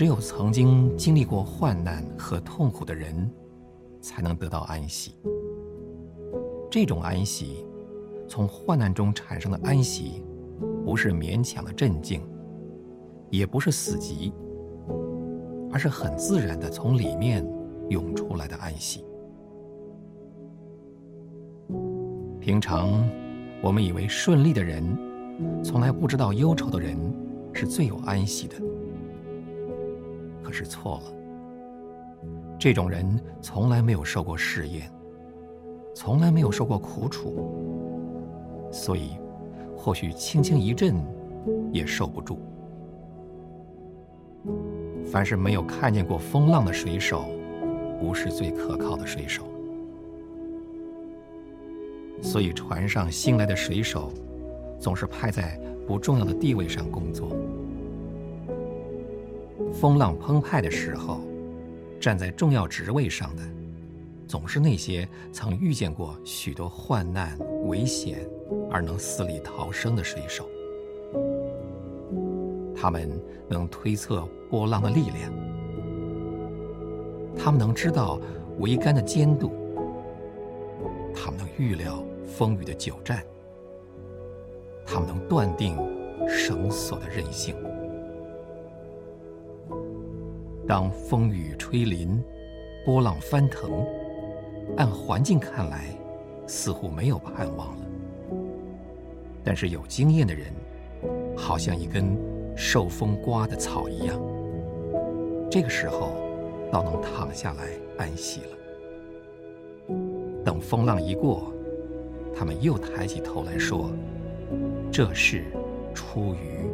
只有曾经经历过患难和痛苦的人，才能得到安息。这种安息，从患难中产生的安息，不是勉强的镇静，也不是死寂，而是很自然的从里面涌出来的安息。平常我们以为顺利的人，从来不知道忧愁的人是最有安息的。是错了，这种人从来没有受过试验，从来没有受过苦楚，所以或许轻轻一震也受不住。凡是没有看见过风浪的水手，不是最可靠的水手。所以船上新来的水手，总是派在不重要的地位上工作。风浪澎湃的时候，站在重要职位上的，总是那些曾遇见过许多患难危险而能死里逃生的水手。他们能推测波浪的力量，他们能知道桅杆的坚度，他们能预料风雨的久战，他们能断定绳索的韧性。当风雨吹临，波浪翻腾，按环境看来，似乎没有盼望了。但是有经验的人，好像一根受风刮的草一样，这个时候倒能躺下来安息了。等风浪一过，他们又抬起头来说：“这事出于。”